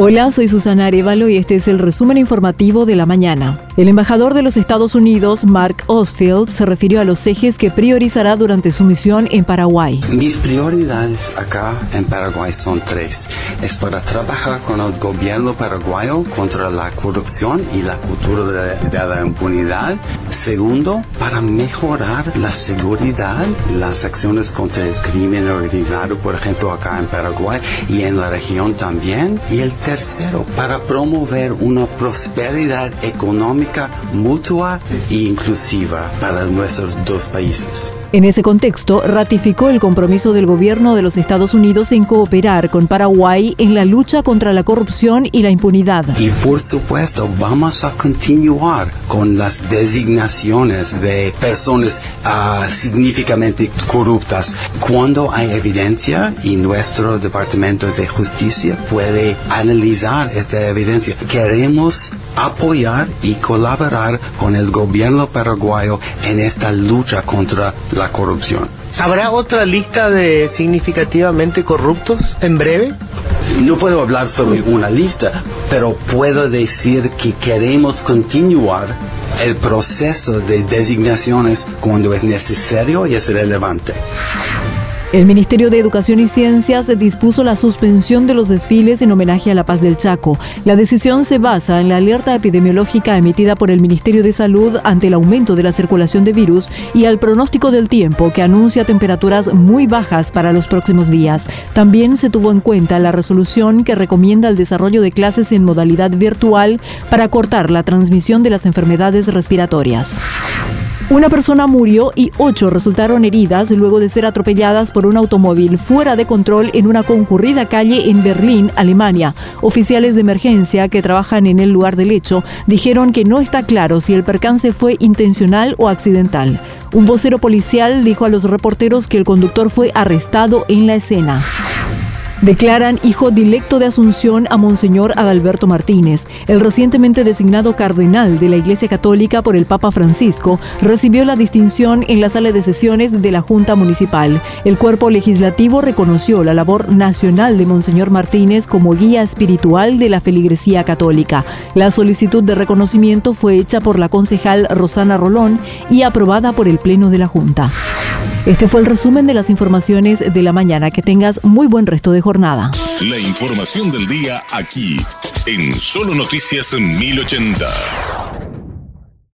Hola, soy Susana Arevalo y este es el resumen informativo de la mañana. El embajador de los Estados Unidos, Mark Osfield, se refirió a los ejes que priorizará durante su misión en Paraguay. Mis prioridades acá en Paraguay son tres. Es para trabajar con el gobierno paraguayo contra la corrupción y la cultura de, de la impunidad. Segundo, para mejorar la seguridad, las acciones contra el crimen organizado, por ejemplo, acá en Paraguay y en la región también. Y el tercero, para promover una prosperidad económica mutua e inclusiva para nuestros dos países. En ese contexto, ratificó el compromiso del gobierno de los Estados Unidos en cooperar con Paraguay en la lucha contra la corrupción y la impunidad. Y por supuesto, vamos a continuar con las designaciones de personas uh, significativamente corruptas cuando hay evidencia y nuestro Departamento de Justicia puede analizar esta evidencia. Queremos apoyar y colaborar con el gobierno paraguayo en esta lucha contra la corrupción. ¿Habrá otra lista de significativamente corruptos en breve? No puedo hablar sobre una lista, pero puedo decir que queremos continuar el proceso de designaciones cuando es necesario y es relevante. El Ministerio de Educación y Ciencias dispuso la suspensión de los desfiles en homenaje a la paz del Chaco. La decisión se basa en la alerta epidemiológica emitida por el Ministerio de Salud ante el aumento de la circulación de virus y al pronóstico del tiempo que anuncia temperaturas muy bajas para los próximos días. También se tuvo en cuenta la resolución que recomienda el desarrollo de clases en modalidad virtual para cortar la transmisión de las enfermedades respiratorias. Una persona murió y ocho resultaron heridas luego de ser atropelladas por un automóvil fuera de control en una concurrida calle en Berlín, Alemania. Oficiales de emergencia que trabajan en el lugar del hecho dijeron que no está claro si el percance fue intencional o accidental. Un vocero policial dijo a los reporteros que el conductor fue arrestado en la escena. Declaran hijo directo de Asunción a Monseñor Adalberto Martínez. El recientemente designado cardenal de la Iglesia Católica por el Papa Francisco recibió la distinción en la sala de sesiones de la Junta Municipal. El cuerpo legislativo reconoció la labor nacional de Monseñor Martínez como guía espiritual de la feligresía católica. La solicitud de reconocimiento fue hecha por la concejal Rosana Rolón y aprobada por el Pleno de la Junta. Este fue el resumen de las informaciones de la mañana. Que tengas muy buen resto de jornada. La información del día aquí, en Solo Noticias 1080.